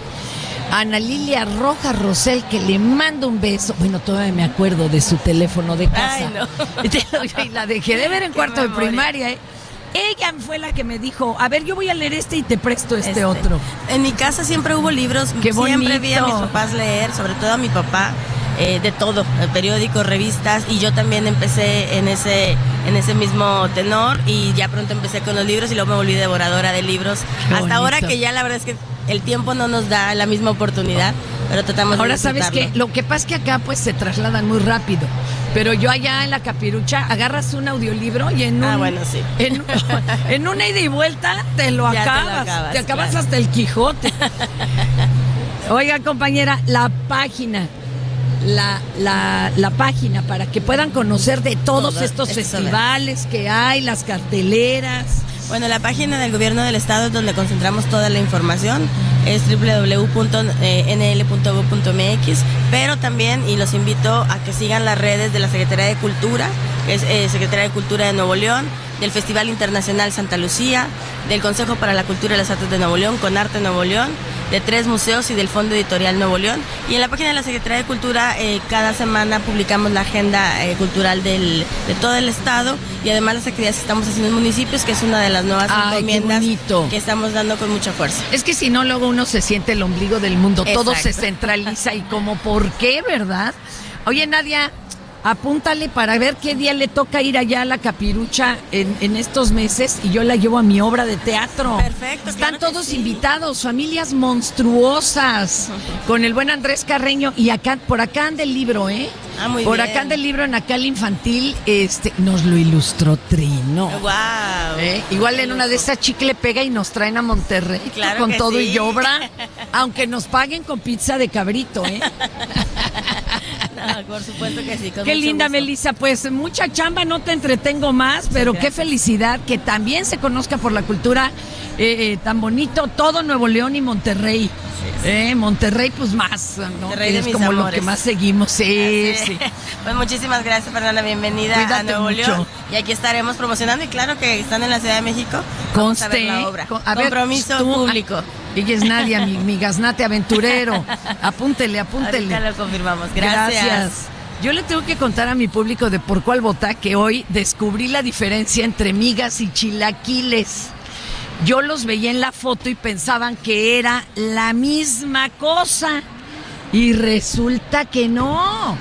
Ana Lilia Rojas Rosel, que le mando un beso. Bueno, todavía me acuerdo de su teléfono de casa. Ay, no. Y la dejé de ver en cuarto de primaria. ¿eh? Ella fue la que me dijo, a ver, yo voy a leer este y te presto este, Este, otro. En mi casa siempre hubo libros, Qué siempre vi a mis papás leer, sobre todo a mi papá, eh, de todo, eh, periódicos, revistas, y yo también empecé en ese, en ese mismo tenor, y ya pronto empecé con los libros y luego me volví devoradora de libros. Qué Hasta ahora que ya la verdad es que el tiempo no nos da la misma oportunidad, pero tratamos Ahora de sabes que lo que pasa es que acá pues se trasladan muy rápido. Pero yo allá en la capirucha agarras un audiolibro y en un, Ah, bueno, sí. en, en una ida y vuelta te lo Ya te lo acabas. acabas, te acabas claro. hasta el Quijote. Oiga, compañera, la página. La, la, la página para que puedan conocer de todos Todo, estos festivales que hay, las carteleras. Bueno, la página del gobierno del estado es donde concentramos toda la información, es www.nl.gov.mx, pero también, y los invito a que sigan las redes de la Secretaría de Cultura, que es eh, Secretaría de Cultura de Nuevo León, del Festival Internacional Santa Lucía, del Consejo para la Cultura y las Artes de Nuevo León, con Arte Nuevo León, de tres museos y del Fondo Editorial Nuevo León. Y en la página de la Secretaría de Cultura eh, cada semana publicamos la agenda eh, cultural del, de todo el estado y además las actividades que estamos haciendo en municipios, que es una de las nuevas Ay, encomiendas que estamos dando con mucha fuerza. Es que si no, luego uno se siente el ombligo del mundo. Todo se centraliza y como, ¿por qué, verdad? Oye, Nadia, apúntale para ver qué día le toca ir allá a la capirucha en, en estos meses y yo la llevo a mi obra de teatro. Perfecto, Están claro todos sí. invitados, familias monstruosas, con el buen Andrés Carreño y acá, por acá anda el libro, ¿eh? Ah, muy por bien. acá anda el libro en Acal Infantil, este, nos lo ilustró Trino. Wow. ¿Eh? Igual en una de esas chicle pega y nos traen a Monterrey Claro con todo sí. y obra, aunque nos paguen con pizza de cabrito, ¿eh? No, por supuesto que sí. con Qué mucho linda, gusto. Melissa. Pues mucha chamba, no te entretengo más, pero qué felicidad que también se conozca por la cultura eh, eh, tan bonito todo Nuevo León y Monterrey. Eh, Monterrey, pues más, ¿no? Monterrey de es mis como lo que más seguimos. Sí. Pues muchísimas gracias, Fernanda. Bienvenida Cuídate a Nuevo mucho. León. Y aquí estaremos promocionando. Y claro que están en la Ciudad de México. Vamos a ver Conste. la obra. con- a ver, Compromiso tú- público. ah, Ella es Nadia, mi, mi gaznate aventurero. Apúntele, apúntele. Ahorita lo confirmamos. Gracias. Yo le tengo que contar a mi público de por cuál vota que hoy descubrí la diferencia entre migas y chilaquiles. Yo los veía en la foto y pensaban que era la misma cosa. Y resulta que no.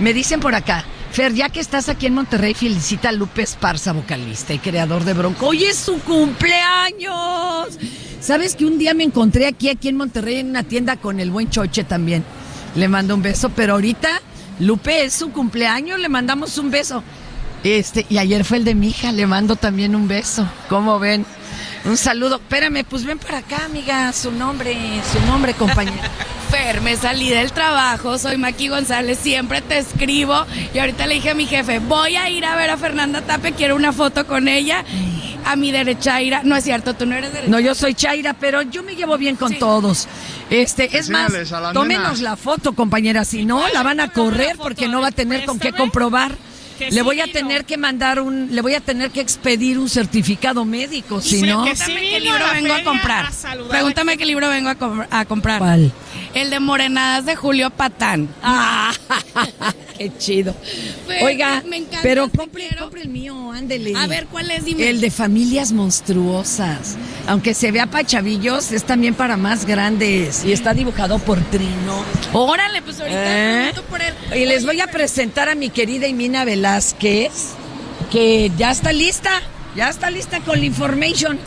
Me dicen por acá, Fer, ya que estás aquí en Monterrey, felicita a Lupe Esparza, vocalista y creador de Bronco. Hoy es su cumpleaños. ¿Sabes que un día me encontré aquí, aquí en Monterrey, en una tienda con el buen Choche también? Le mando un beso, pero ahorita, Lupe, es su cumpleaños, le mandamos un beso. Este, y ayer fue el de mi hija, le mando también un beso. ¿Cómo ven? Un saludo. Espérame, pues ven para acá, amiga. Su nombre, su nombre, compañera. Fer, me salí del trabajo, soy Maki González, siempre te escribo y ahorita le dije a mi jefe, voy a ir a ver a Fernanda Tape, quiero una foto con ella. A mi derecha, Ira, no es cierto, tú no eres derecha. No, yo soy Chaira, pero yo me llevo bien con todos. Este, es más, Enséñales tómenos nena. la foto, compañera, si no la van a correr porque no va a tener con qué comprobar. Que Le sí voy a vino. tener que mandar un, le voy a tener que expedir un certificado médico, si no. Pregúntame qué libro vengo a comprar. Pregúntame qué libro vengo a comprar. ¿Cuál? El de Morenadas de Julio Patán. Ah, qué chido. Oiga, me encanta, pero compre, el mío, ándele. A ver, ¿cuál es? Dime. El de familias monstruosas. Aunque se vea para chavillos, es también para más grandes. Y está dibujado por Trino. Órale, pues ahorita ¿Eh? por él. Y les voy a presentar a mi querida Imina Velázquez, que ya está lista. Ya está lista con la information.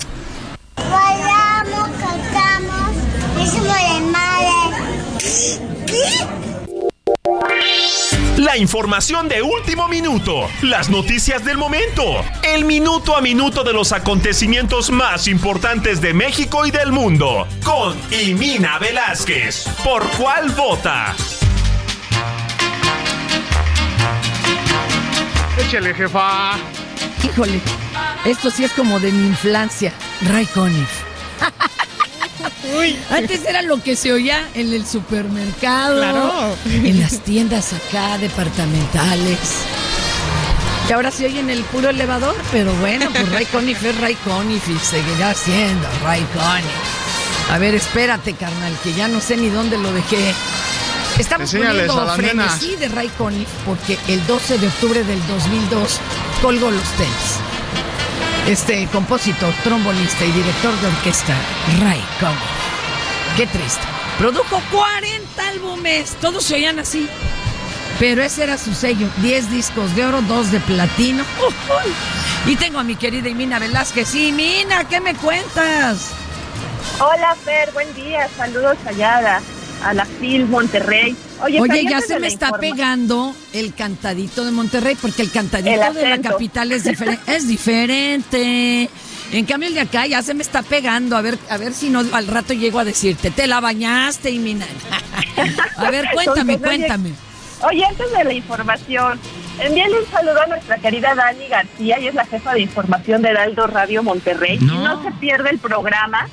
La información de último minuto, las noticias del momento, el minuto a minuto de los acontecimientos más importantes de México y del mundo, con Imina Velázquez. ¿Por cuál vota? Échale, jefa. Híjole, esto sí es como de mi infancia. Ray Conniff. Antes era lo que se oía en el supermercado, Claro. en las tiendas acá departamentales. Y ahora se oye en el puro elevador, pero bueno, pues Ray Conniff es Ray Conniff y seguirá siendo Ray Conniff. A ver, espérate, carnal, que ya no sé ni dónde lo dejé. Estamos poniendo frenesí de Ray Conniff porque el 12 de octubre del 2002 colgó los tenis. Este compositor, trombonista y director de orquesta, Ray Conniff. Qué triste. Produjo 40 álbumes, todos se oían así. Pero ese era su sello, 10 discos de oro, 2 de platino. Y tengo a mi querida Imina Velázquez. Sí, Mina, ¿qué me cuentas? Hola Fer, buen día, saludos allá a la, FIL Monterrey. Oye, Oye, ¿sabías ya se me está informa- pegando el cantadito de Monterrey, porque el cantadito El de la capital es, diferente es diferente. En cambio, el de acá ya se me está pegando. A ver, a ver si no al rato llego a decirte, te la bañaste, y mina. A ver, cuéntame, Entonces, cuéntame. Oye, antes de la información, envíale un saludo a nuestra querida Dani García, ella es la jefa de información de Heraldo Radio Monterrey. No. Y no se pierde el programa.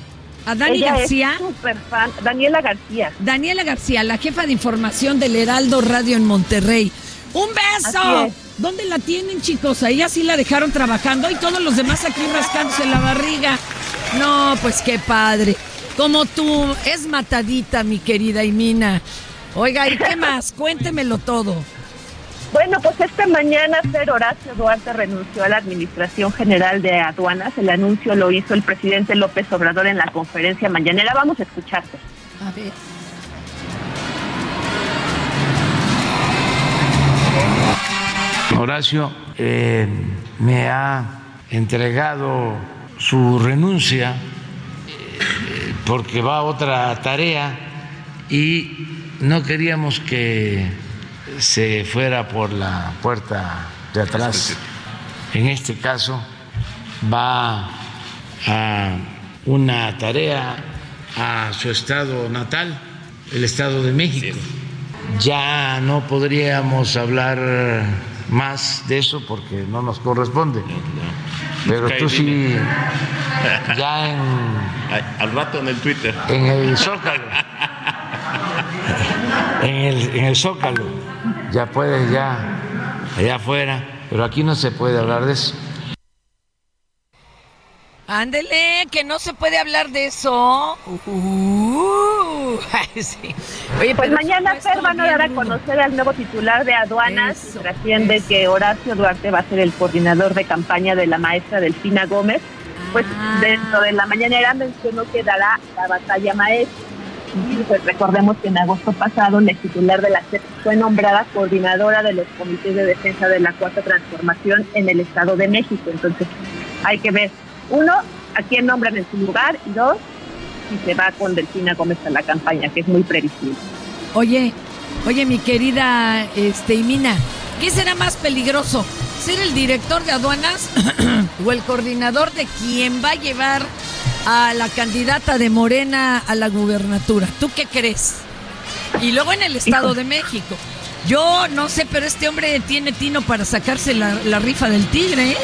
¿A Dani Ella García? Es súper fan. Daniela García. Daniela García, la jefa de información del Heraldo Radio en Monterrey. ¡Un beso! Así es. ¿Dónde la tienen, chicos? A ella sí la dejaron trabajando y todos los demás aquí rascándose la barriga. No, pues qué padre. Como tú, es matadita, mi querida Imina. Oiga, ¿y qué más? Cuéntemelo todo. Bueno, pues esta mañana Fer Horacio Duarte renunció a la Administración General de Aduanas. El anuncio lo hizo el presidente López Obrador en la conferencia mañanera. Vamos a escucharte. A ver. Horacio eh, me ha entregado su renuncia eh, porque va a otra tarea y no queríamos que se fuera por la puerta de atrás. En este caso va a una tarea a su estado natal, el Estado de México. Ya no podríamos hablar más de eso porque no nos corresponde. Pero tú sí, ya en, Al rato en el Twitter. en el Zócalo, en el, en el Zócalo, ya puedes, ya, allá afuera, pero aquí no se puede hablar de eso. Ándele, que no se puede hablar de eso. Uh, sí. Oye, Pues mañana Fer van a dar conocer al nuevo titular de aduanas Eso, y trasciende eso. que Horacio Duarte va a ser el coordinador de campaña de la maestra Delfina Gómez. Pues Ah. dentro de la mañanera mencionó que dará la batalla maestra. Pues recordemos que en agosto pasado la titular de la CEP fue nombrada coordinadora de los comités de defensa de la cuarta transformación en el Estado de México. Entonces hay que ver, uno, a quién nombran en su lugar y dos, si se va con Delfina Gómez a la campaña, que es muy previsible. Oye, oye, mi querida este, Imina, ¿qué será más peligroso? ¿Ser el director de aduanas o el coordinador de quien va a llevar a la candidata de Morena a la gubernatura? ¿Tú qué crees? Y luego en el Estado de México. Yo no sé, pero este hombre tiene tino para sacarse la, la rifa del tigre, ¿eh?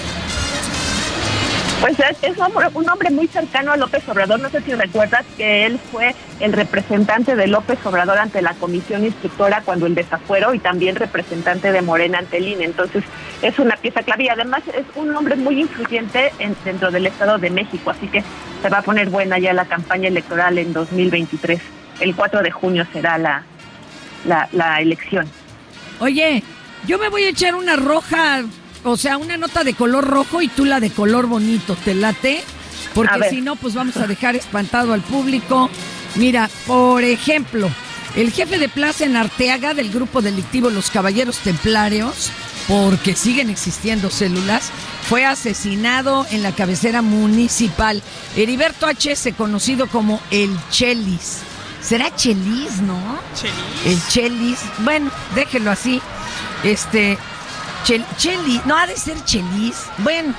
Pues es, un, hombre, muy cercano a López Obrador. No sé si recuerdas que él fue el representante de López Obrador ante la comisión instructora cuando el desafuero y también representante de Morena ante el INE. Entonces es una pieza clave y además es un hombre muy influyente en- dentro del Estado de México. Así que se va a poner buena ya la campaña electoral en 2023. El 4 de junio será la, la elección. Oye, yo me voy a echar una roja, o sea, una nota de color rojo y tú la de color bonito. ¿Te late? Porque si no, pues vamos a dejar espantado al público. Mira, por ejemplo, el jefe de plaza en Arteaga del grupo delictivo Los Caballeros Templarios, porque siguen existiendo células, fue asesinado en la cabecera municipal. Heriberto H.S., conocido como el Chelis. ¿Será Chelis, no? El Chelis. Bueno, déjelo así. Este. Chel, Chelis. No, ha de ser Chelis. Bueno.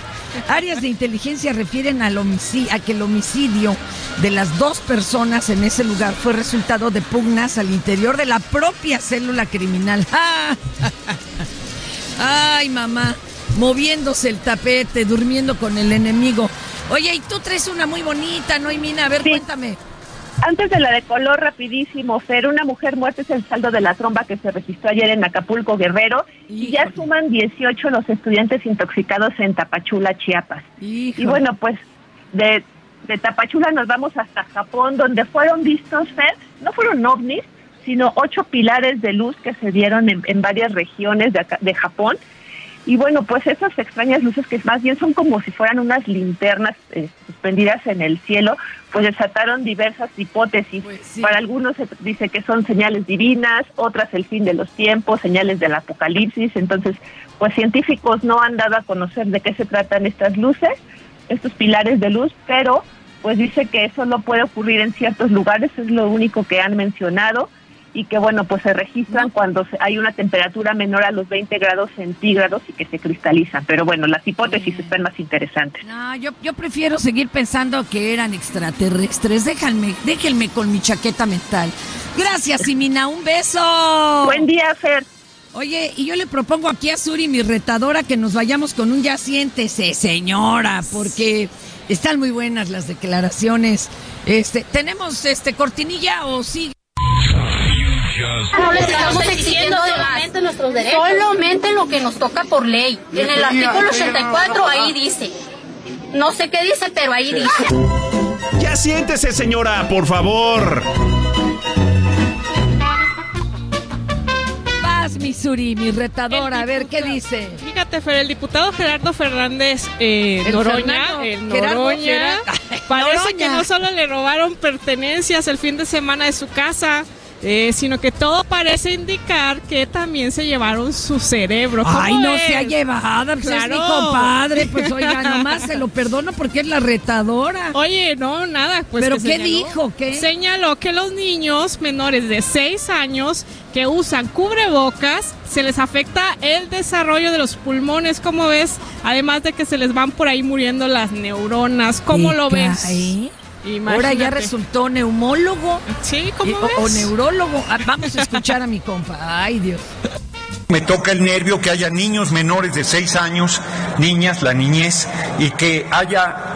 Áreas de inteligencia refieren al a que el homicidio de las dos personas en ese lugar fue resultado de pugnas al interior de la propia célula criminal. ¡Ah! Ay, mamá, moviéndose el tapete, durmiendo con el enemigo. Oye, y tú traes una muy bonita, ¿no, Mina? A ver, cuéntame. Antes de la de color, rapidísimo, Fer, una mujer muerta es el saldo de la tromba que se registró ayer en Acapulco, Guerrero, y ya suman 18 los estudiantes intoxicados en Tapachula, Chiapas. Y bueno, pues de, de Tapachula nos vamos hasta Japón, donde fueron vistos, Fer, no fueron ovnis, sino ocho pilares de luz que se dieron en, en varias regiones de, de Japón. Y bueno, pues esas extrañas luces que más bien son como si fueran unas linternas eh, suspendidas en el cielo, pues desataron diversas hipótesis. Para algunos se dice que son señales divinas, otras el fin de los tiempos, señales del apocalipsis. Entonces, pues científicos no han dado a conocer de qué se tratan estas luces, estos pilares de luz, pero pues dice que eso no puede ocurrir en ciertos lugares, es lo único que han mencionado y que bueno, pues se registran cuando hay una temperatura menor a los 20 grados centígrados y que se cristalizan. Pero bueno, las hipótesis están más interesantes. No, yo, yo prefiero seguir pensando que eran extraterrestres. Déjenme, déjenme con mi chaqueta mental. Gracias, Simina. Un beso. Buen día, Fer. Oye, y yo le propongo aquí a Suri, mi retadora, que nos vayamos con un ya siéntese, señora, porque están muy buenas las declaraciones. Este, ¿tenemos este cortinilla o sigue? No les estamos exigiendo solamente nuestros derechos. Solamente lo que nos toca por ley. En el artículo 84 ahí dice. No sé qué dice, pero ahí dice. Ya siéntese, señora, por favor. Vas, mi retadora, a ver qué dice. Fíjate, Fer, el diputado Gerardo Fernández eh, El Noroña, Fernando, el Gerardo parece Noroña. que no solo le robaron pertenencias el fin de semana de su casa, eh, sino que todo parece indicar que también se llevaron su cerebro. ¿Cómo Ay, no se ha llevado, pues es mi compadre, pues oiga, nomás se lo perdono porque es la retadora. Oye, no, nada, pues ¿Pero que qué señaló- dijo? ¿Qué? Señaló que los niños menores de 6 años que usan cubrebocas se les afecta el desarrollo de los pulmones, ¿cómo ves? Además de que se les van por ahí muriendo las neuronas, ¿cómo ¿Te lo ves? cae? Imagínate. Ahora ya resultó neumólogo. Sí, ¿cómo o- O, neurólogo. Ah, Vamos a escuchar a mi compa. Ay, Dios. Me toca el nervio que haya niños menores de 6 años, niñas, la niñez, y que haya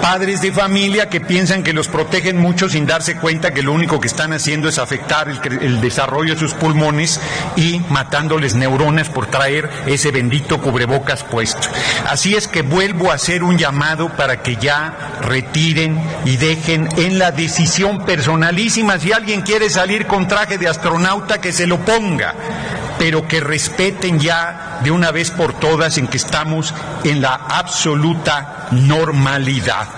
padres de familia que piensan que los protegen mucho sin darse cuenta que lo único que están haciendo es afectar el, desarrollo de sus pulmones y matándoles neuronas por traer ese bendito cubrebocas puesto. Así es que vuelvo a hacer un llamado para que ya retiren y dejen en la decisión personalísima si alguien quiere salir con traje de astronauta que se lo ponga pero que respeten ya de una vez por todas en que estamos en la absoluta normalidad.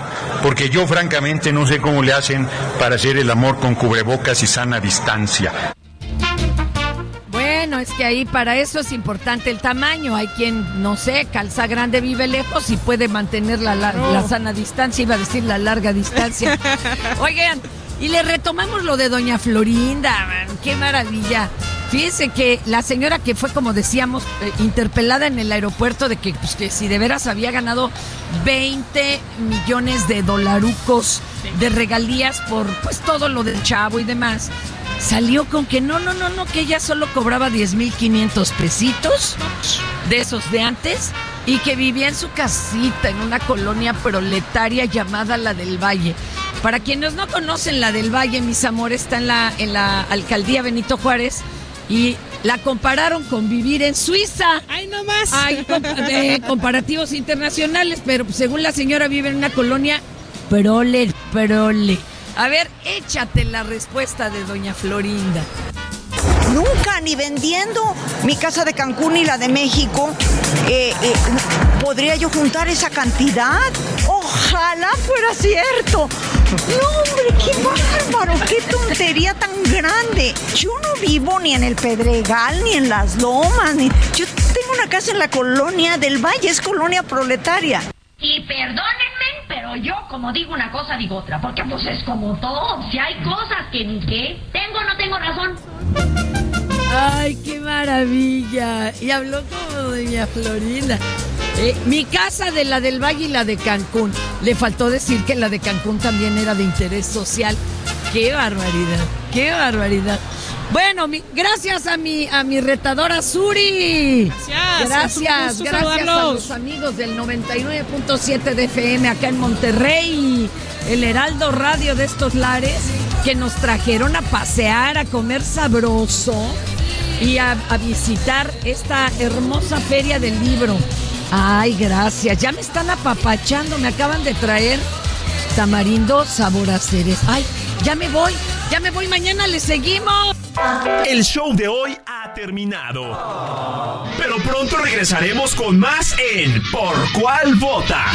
porque yo francamente no sé cómo le hacen para hacer el amor con cubrebocas y sana distancia. Bueno, es que ahí para eso es importante el tamaño. Hay quien, no sé, calza grande, vive lejos y puede mantener la, la- No. la sana distancia, iba a decir la larga distancia. Oigan, y le retomamos lo de Doña Florinda, man, qué maravilla. Fíjense que la señora que fue, como decíamos, eh, interpelada en el aeropuerto de que, pues, que si de veras había ganado 20 millones de dolarucos de regalías por pues todo lo del chavo y demás, salió con que no, no, no, no, que ella solo cobraba 10 mil 500 pesitos de esos de antes y que vivía en su casita en una colonia proletaria llamada La del Valle. Para quienes no conocen La del Valle, mis amores, está en la, en la alcaldía Benito Juárez y la compararon con vivir en Suiza. ¡Ay, no más! Hay de comparativos internacionales, pero según la señora vive en una colonia prole, prole. A ver, échate la respuesta de doña Florinda. Nunca, ni vendiendo mi casa de Cancún y la de México, eh, eh, podría yo juntar esa cantidad. Ojalá fuera cierto. No, hombre, qué bárbaro, qué tontería tan grande. Yo no vivo ni en el Pedregal, ni en las Lomas, ni... Yo tengo una casa en la colonia del Valle, es colonia proletaria. Y perdónenme, pero yo como digo una cosa digo otra, porque pues es como todo, si hay cosas que ni qué, tengo o no tengo razón. Ay, qué maravilla. Y habló como doña Florinda. Eh, mi casa de la del Valle y la de Cancún. Le faltó decir que la de Cancún también era de interés social. Qué barbaridad, qué barbaridad. Bueno, mi- gracias a mi, a mi retadora Suri. Gracias, Gracias, gracias a los amigos del 99.7 de FM acá en Monterrey, el Heraldo Radio de estos lares, que nos trajeron a pasear, a comer sabroso y a, a visitar esta hermosa feria del libro. Ay, gracias. Ya me están apapachando, me acaban de traer tamarindo sabor a ceres. Ay, ya me voy, ya me voy, mañana le seguimos. El show de hoy ha terminado. Pero pronto regresaremos con más en Por cuál vota.